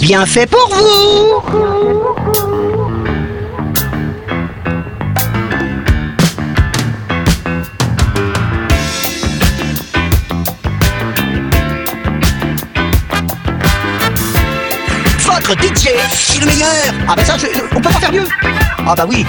Bien fait pour vous. DJ, c'est le meilleur. Ah bah ça, je, on peut pas faire mieux. Ah bah oui.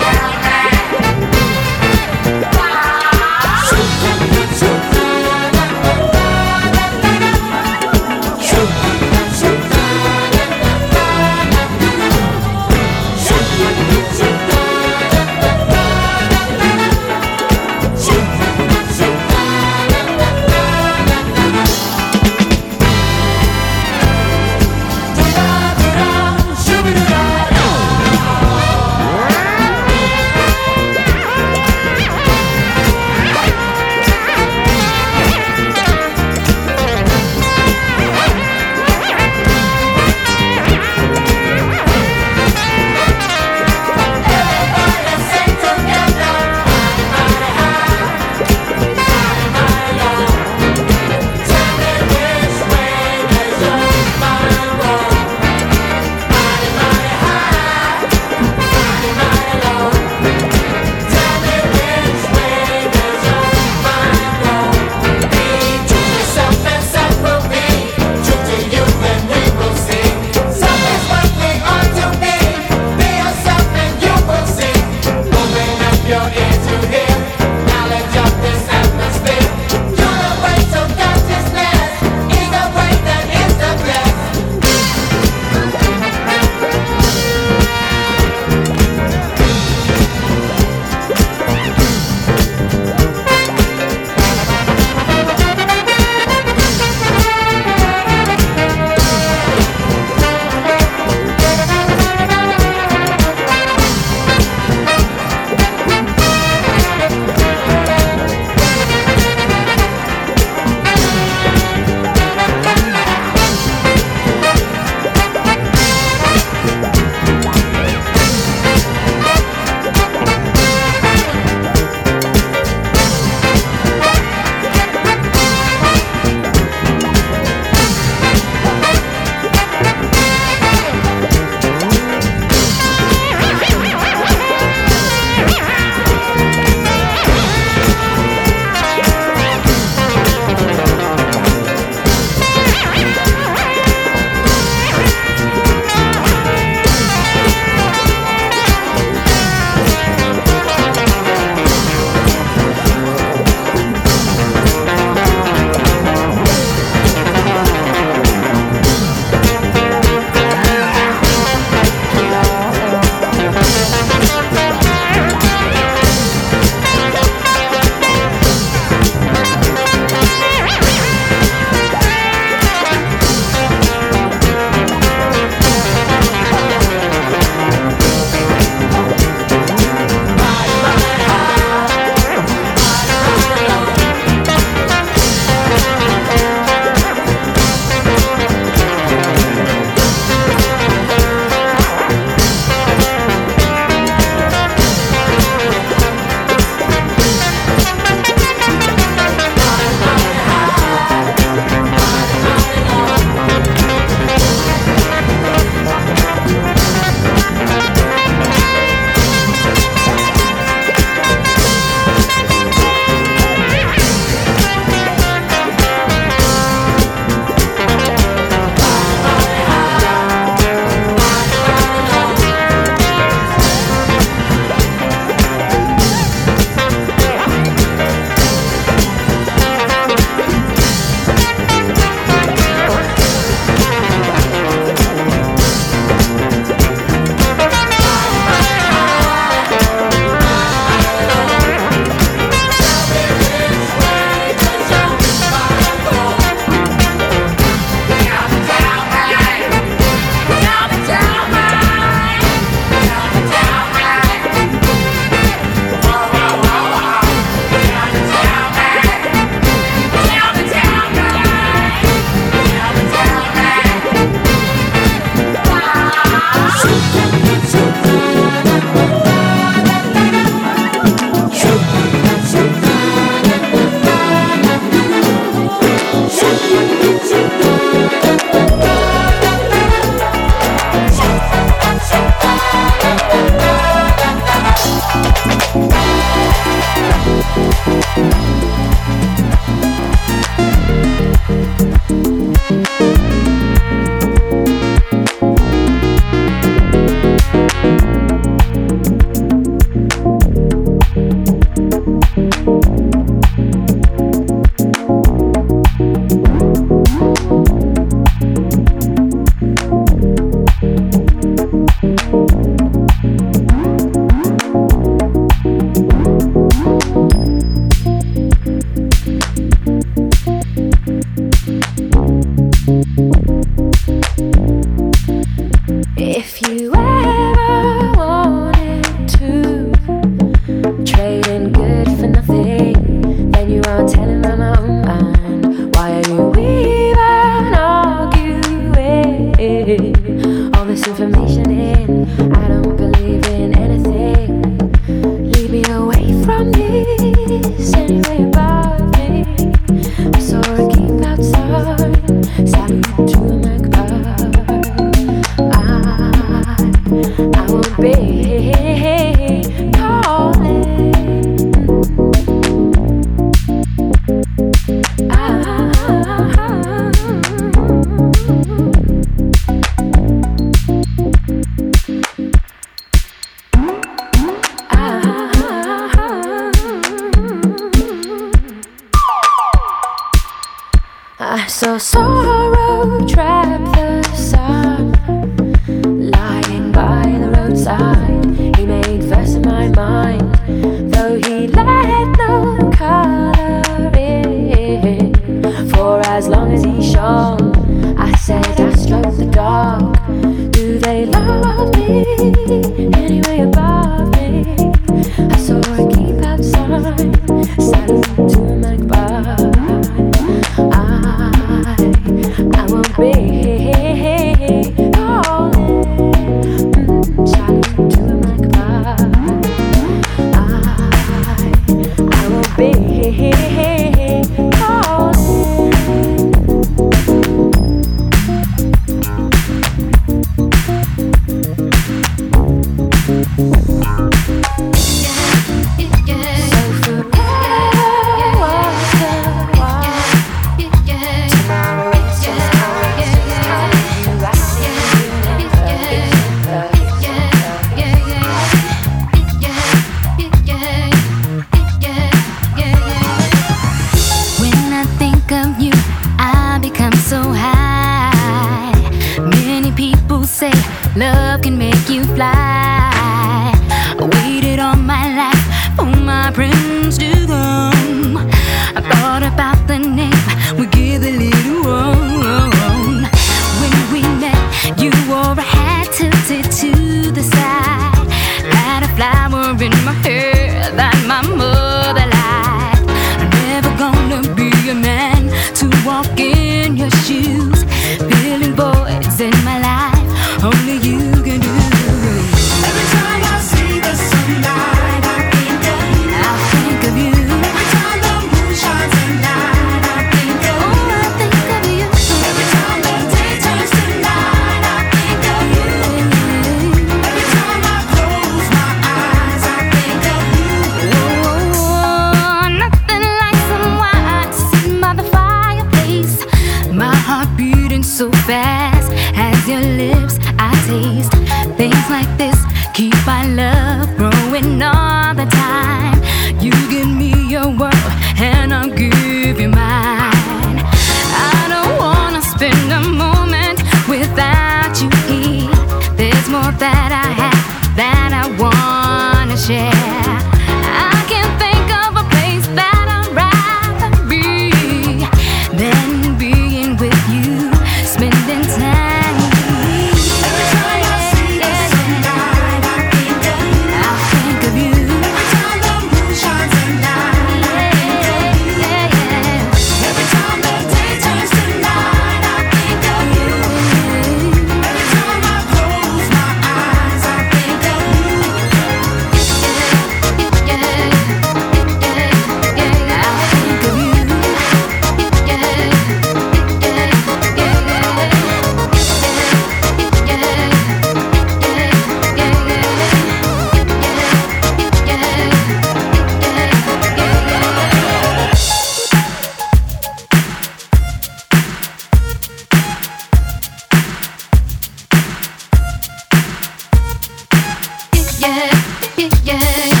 Every time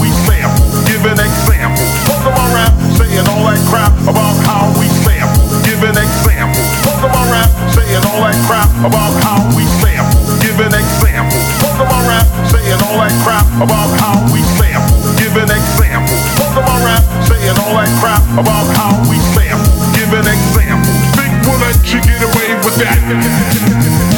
we sample, give an example. Fuck my rap, saying all that crap about how we sample, give an example. Fuck my rap, saying all that crap about how we sample, give an example. Fuck my rap, saying all that crap about how we sample, give an example. Fuck my rap, saying all that crap about how we sample, give an example. Think we'll let you get away with that?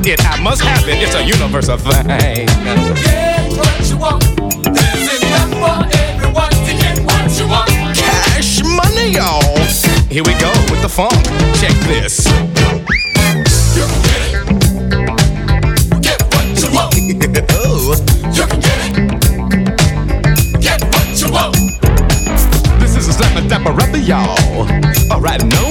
want it, I must have it. It's a universal thing. Get what you want. There's enough for everyone to get what you want. Cash money, y'all. Here we go with the funk. Check this. You can get it. Get what you want. oh. You can get it. Get what you want. This is a slap a dapper, y'all. All right, no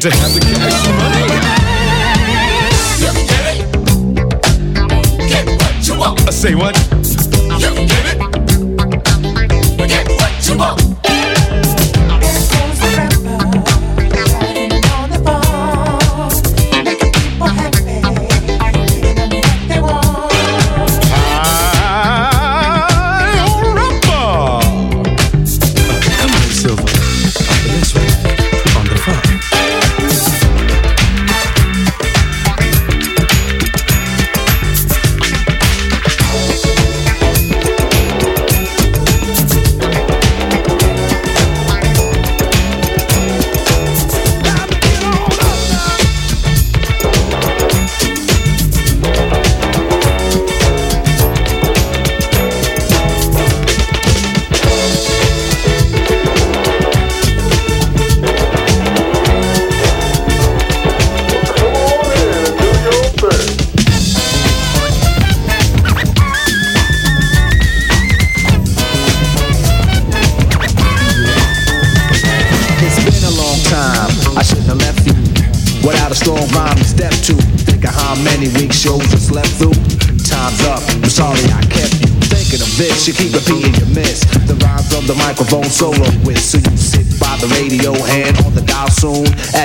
to have the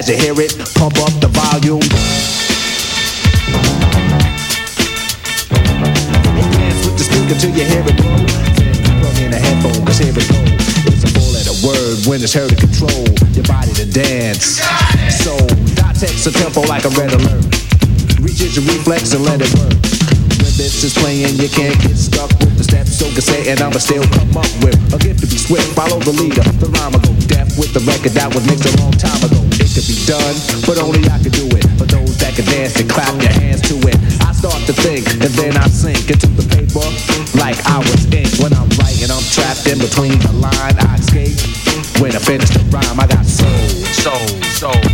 As you hear it, pump up the volume. And dance with the speaker till you hear it blow. Plug in a headphone, cause here it go. It's a four letter word when it's heard to control your body to dance. So, dot text a tempo like a red alert. Reaches your reflex and let it work. When this is playing, you can't get stuck with the steps. So can say, and I'ma still come up with a gift to be swift. Follow the leader, the rhyme will go deaf with the record that was mixed a long time ago. Could be done, but only I could do it. For those that can dance and clap their hands to it. I start to think, and then I sink into the paper like I was ink. When I'm writing, I'm trapped in between the line. I escape. When I finish the rhyme, I got soul, soul, soul.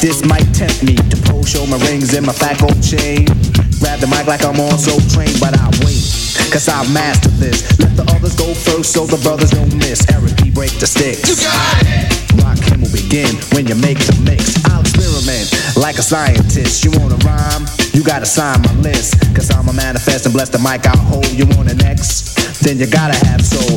This might tempt me to pull, show my rings and my fat gold chain. Grab the mic like I'm on Soul Train, but I wait, cause I master this. Let the others go first so the brothers don't miss. Eric B. break the sticks. You got it. Rakim will begin when you make the mix. I'll experiment like a scientist. You wanna rhyme? You gotta sign my list. Cause I'm a manifest and bless the mic I'll hold. You want an X? Then you gotta have soul.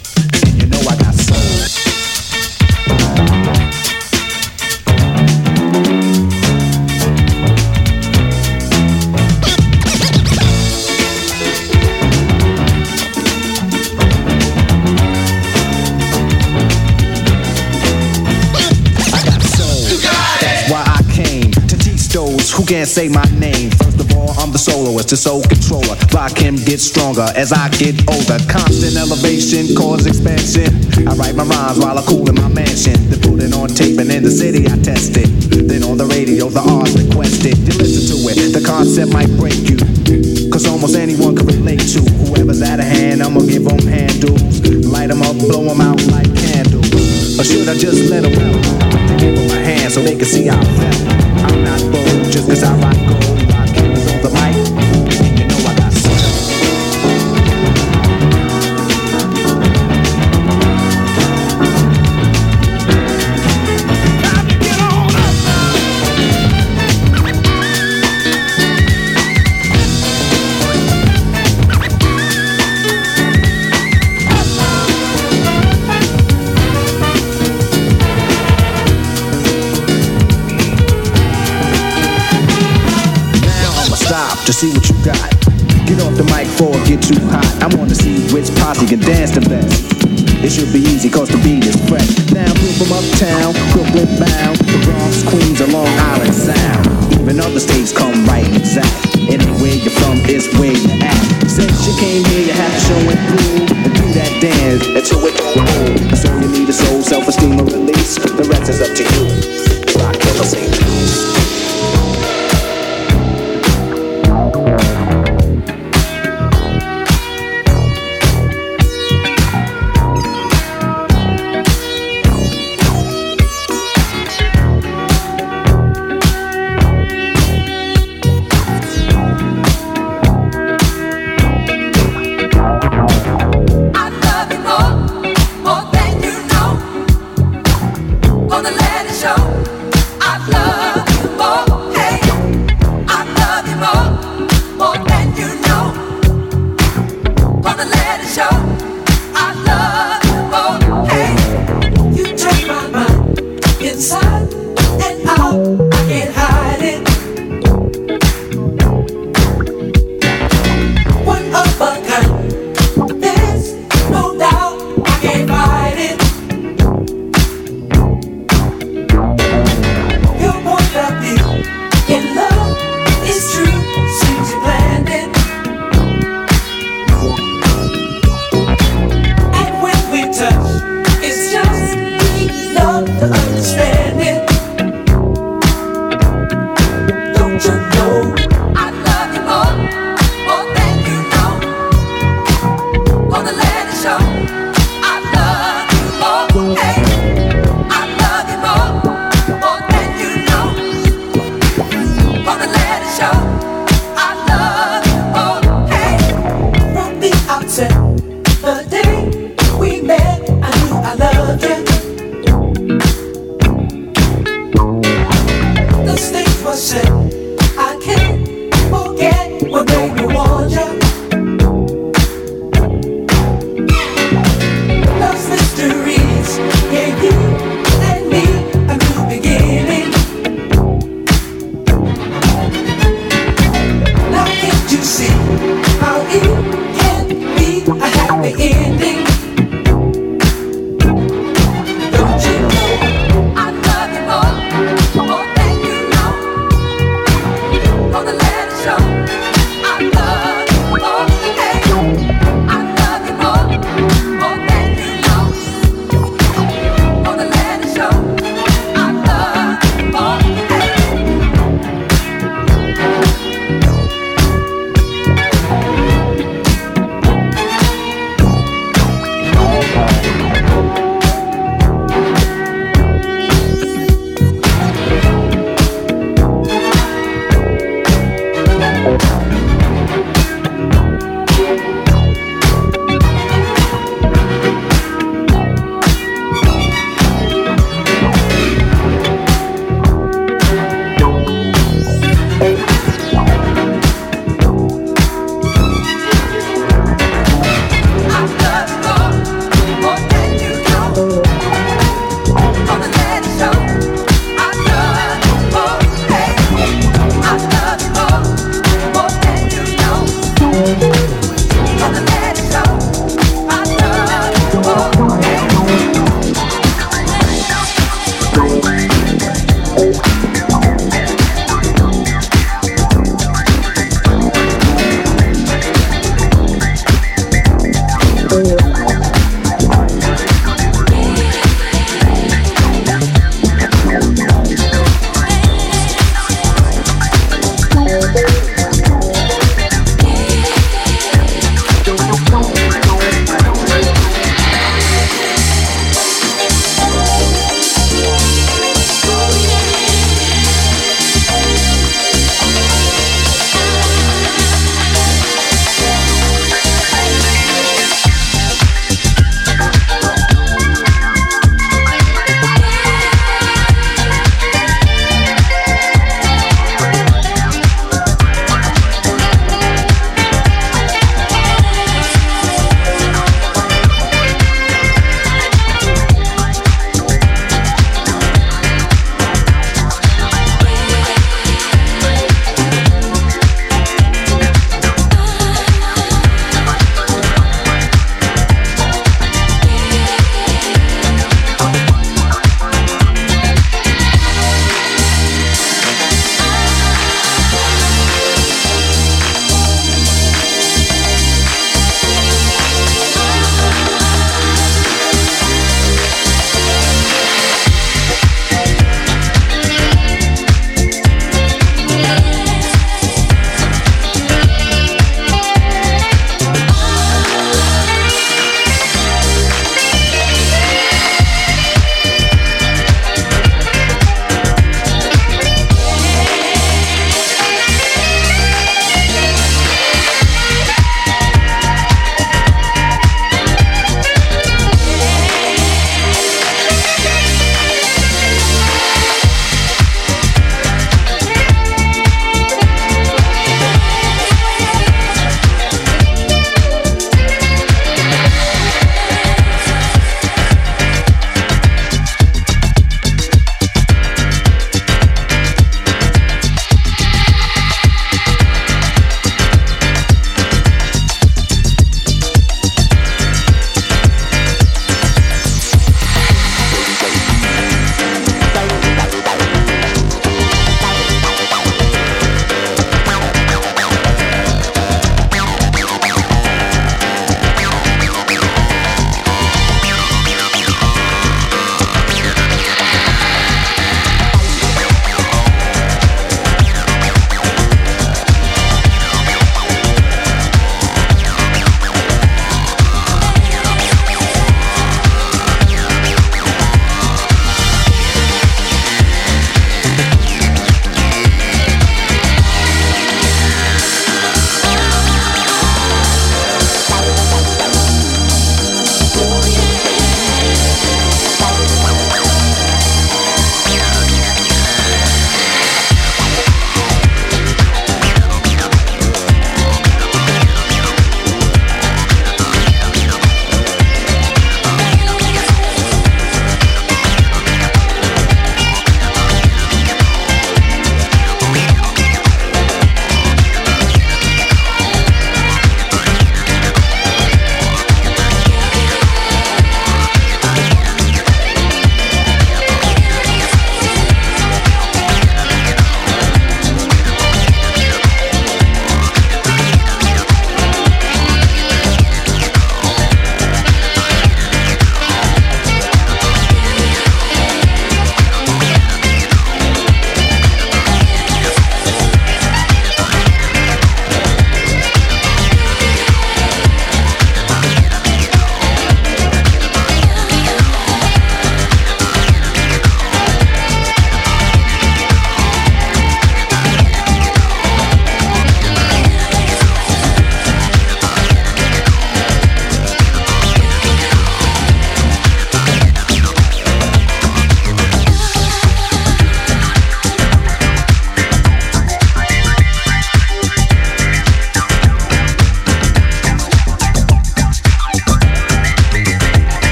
can't say my name. First of all, I'm the soloist, the soul controller. Rakim, get stronger as I get older. Constant elevation, cause expansion. I write my rhymes while I cool in my mansion. Then put it on tape and in the city I test it. Then on the radio, the R's requested. You listen to it, the concept might break you. Cause almost anyone can relate to whoever's out of hand. I'ma give them handles. Light them up, blow them out like candles. Or should I just let them out? Give them a hand so they can see how I felt. I'm not bold just cause I rock gold.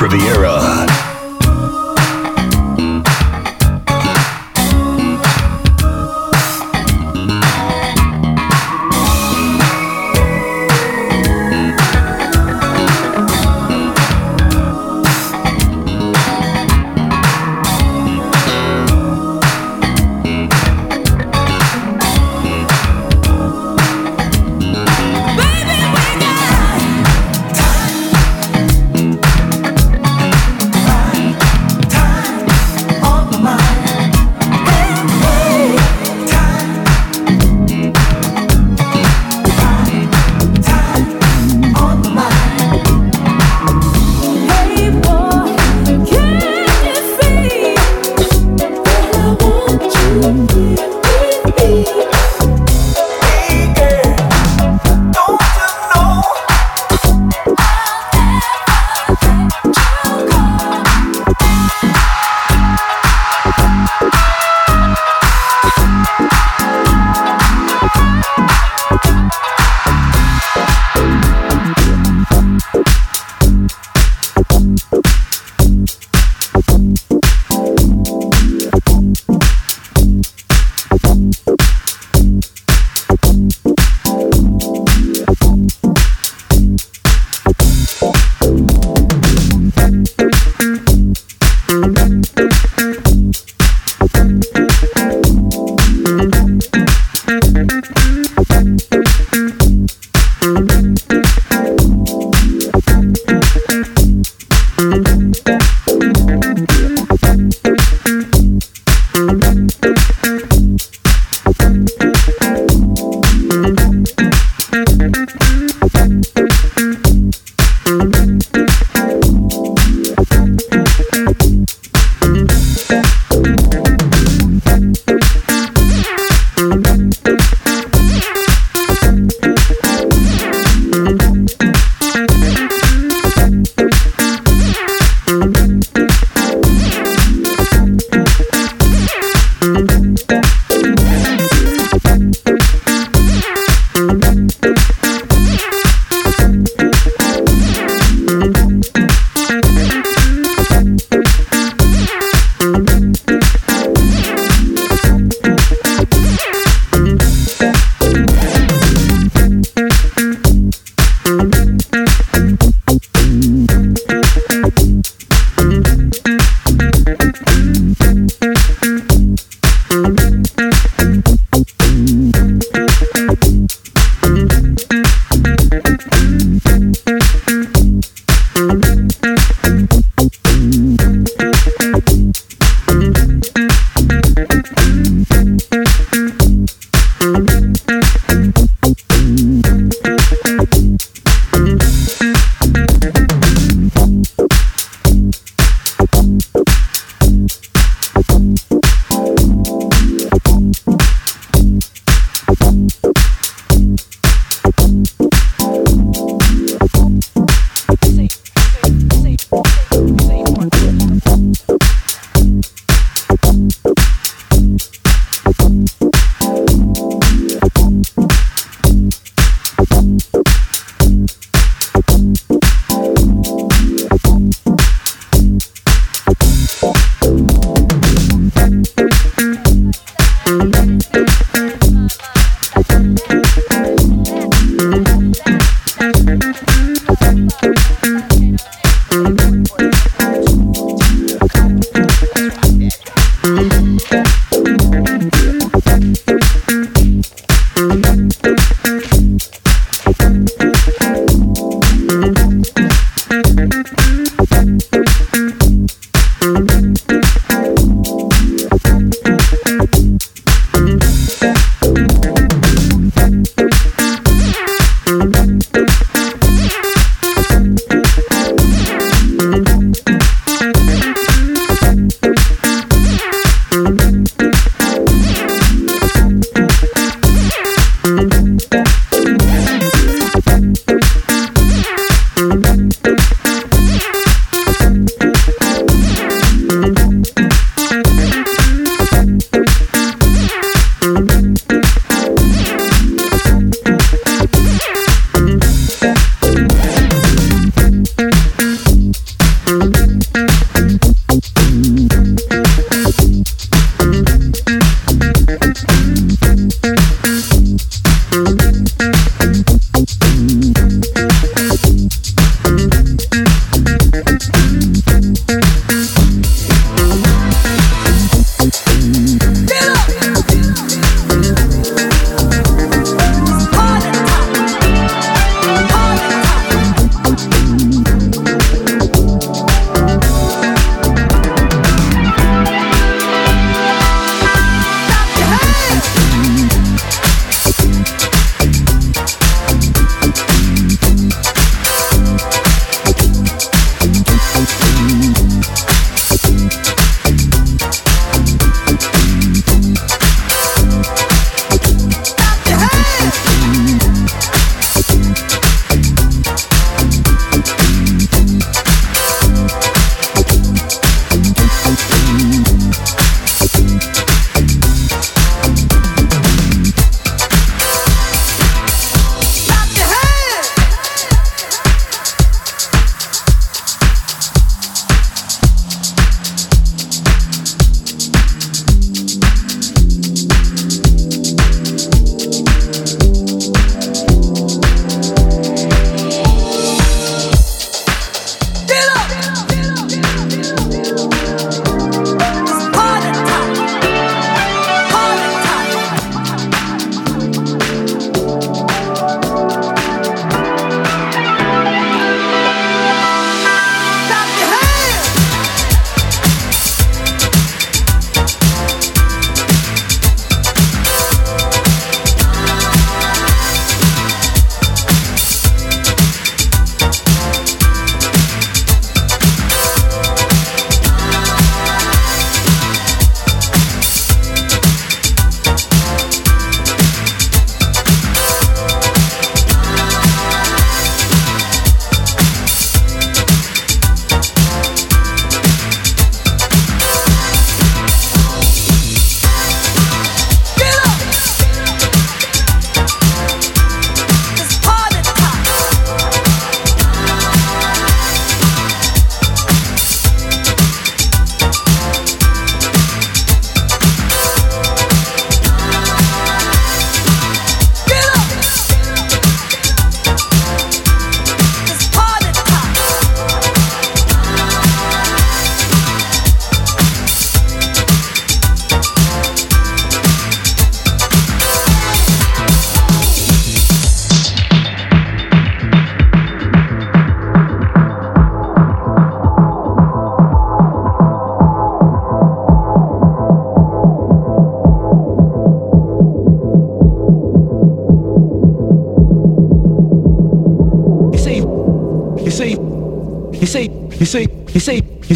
Riviera.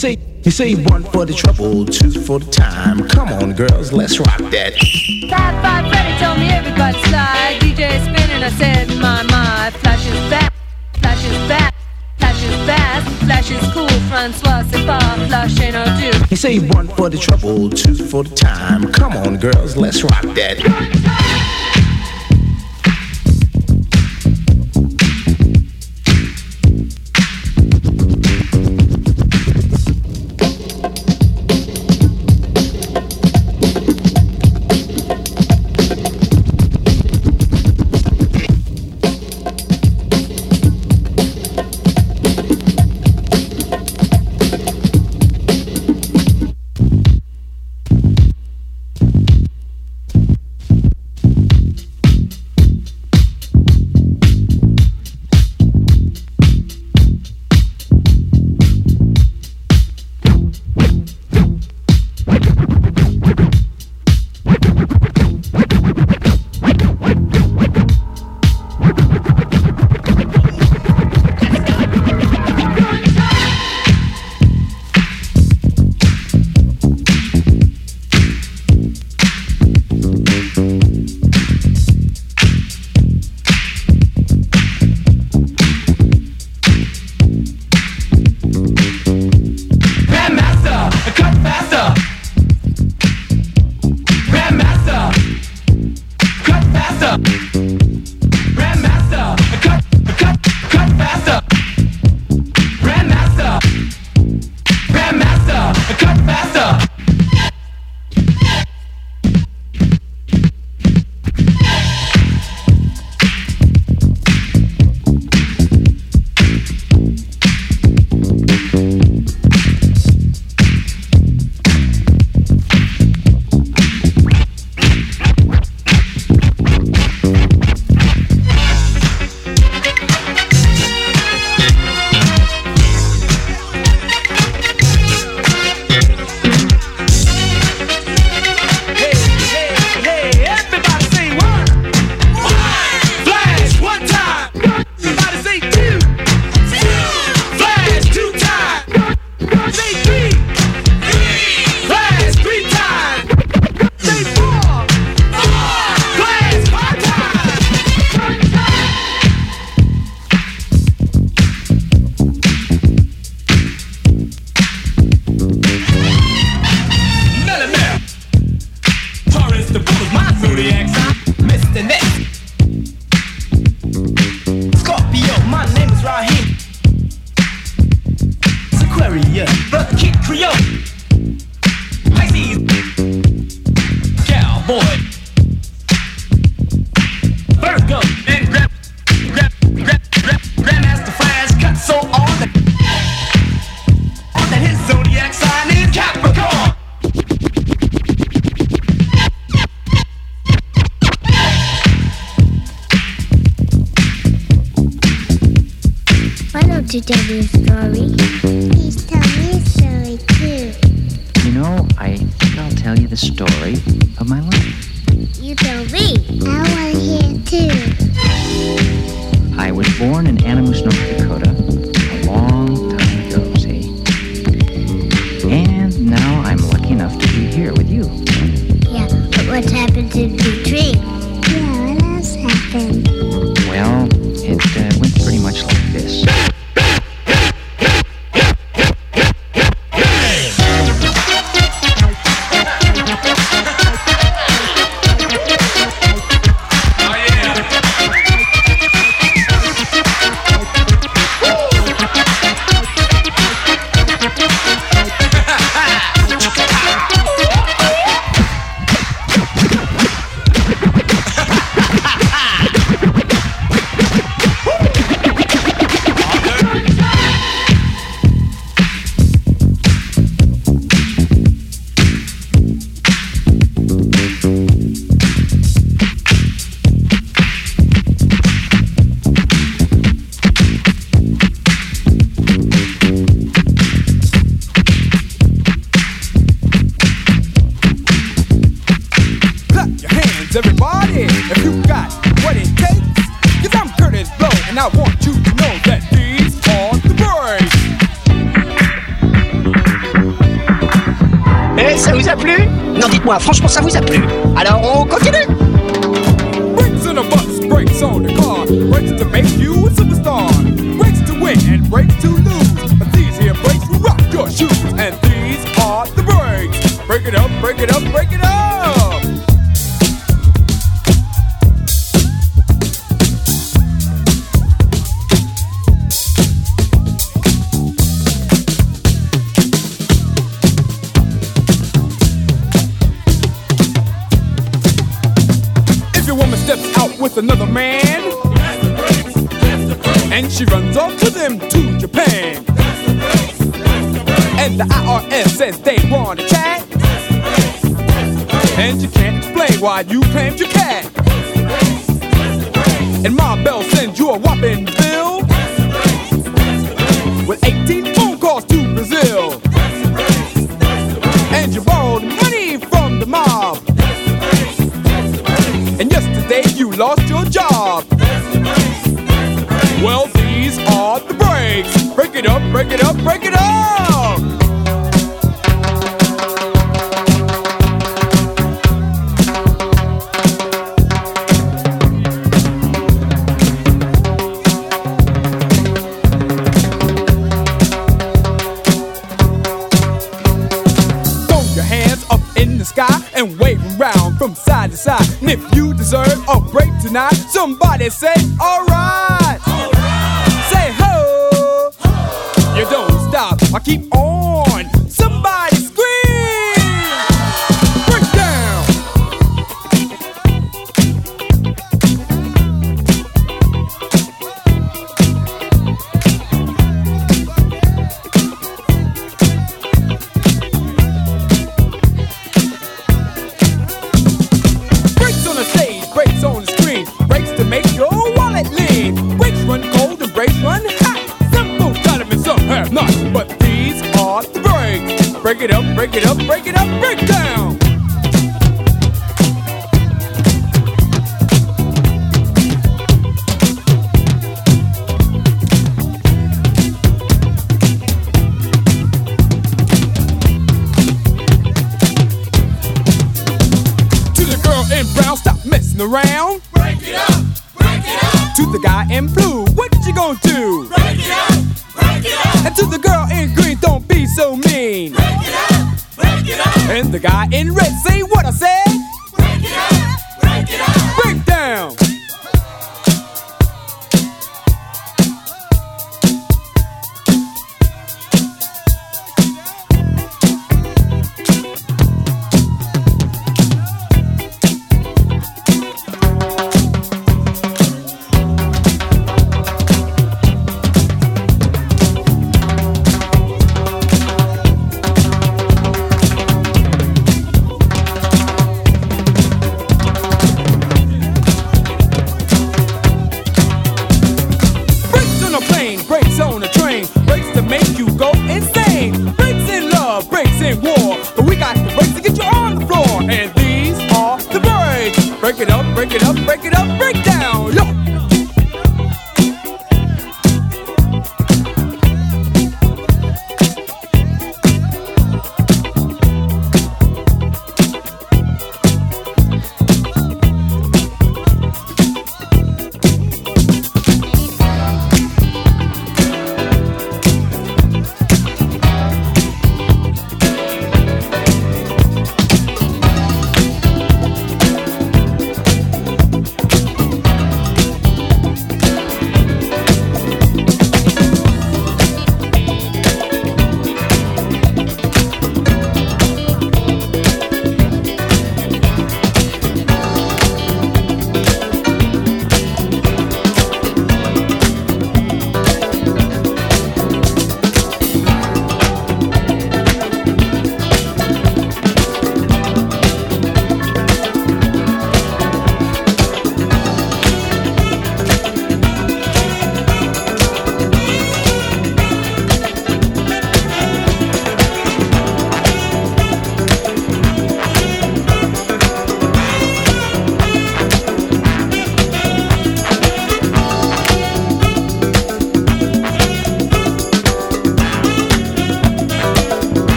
say, you say one for the trouble, two for the time. Come on, girls, let's rock that. Five, five, Freddy told me everybody's slide. DJ spinning, I said, my, my. Flashes back, flashes back. Flashes fast, flashes cool, Francois, c'est pas flash ain't no do. You say one for the trouble, two for the time. Come on, girls, let's rock that. Te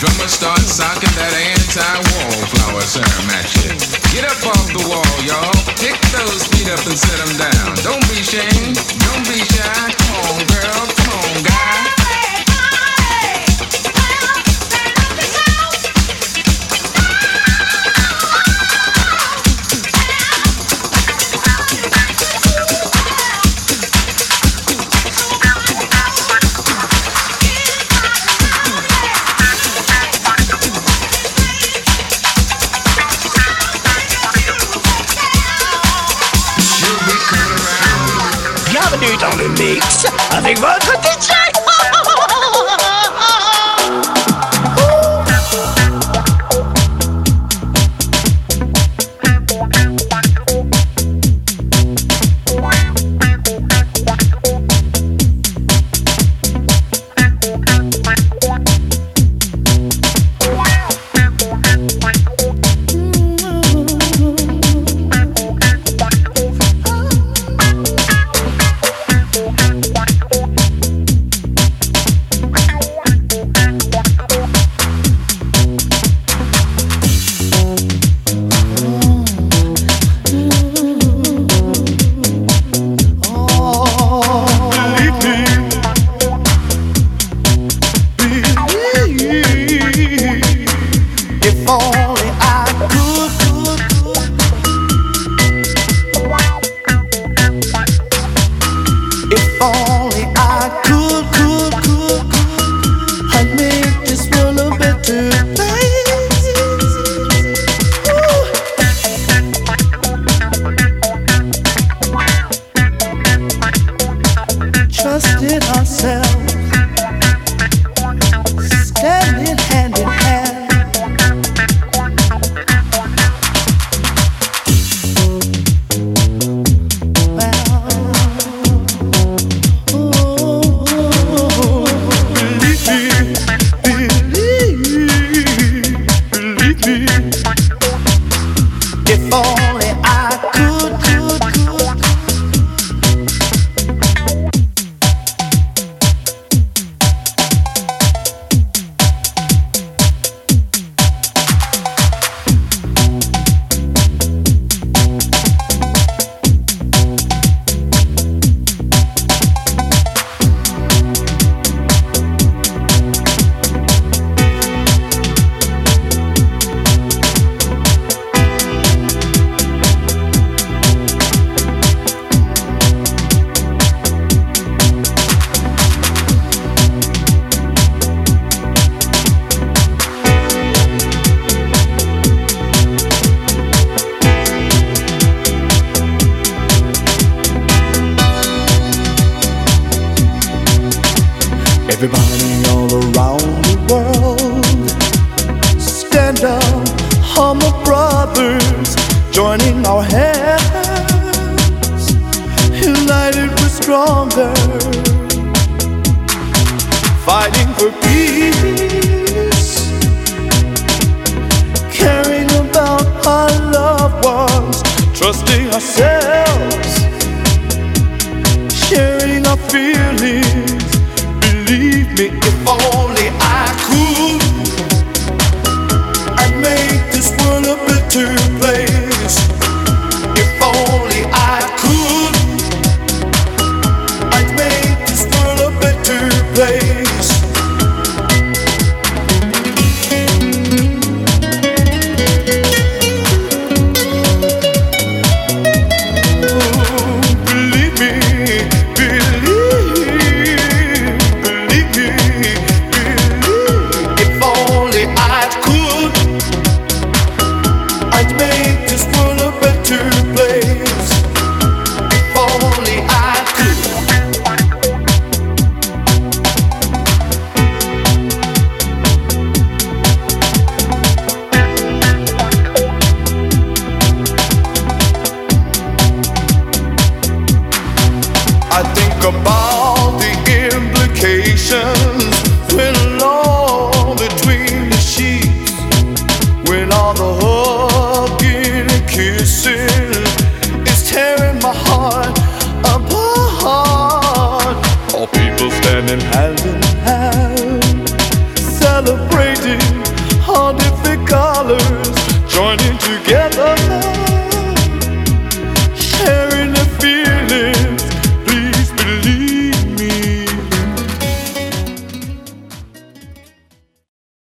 Drummer starts socking that anti-wallflower ceremony shit. Get up off the wall, y'all. Kick those feet up and set them down. Don't be ashamed. Don't be shy. Come on, girl.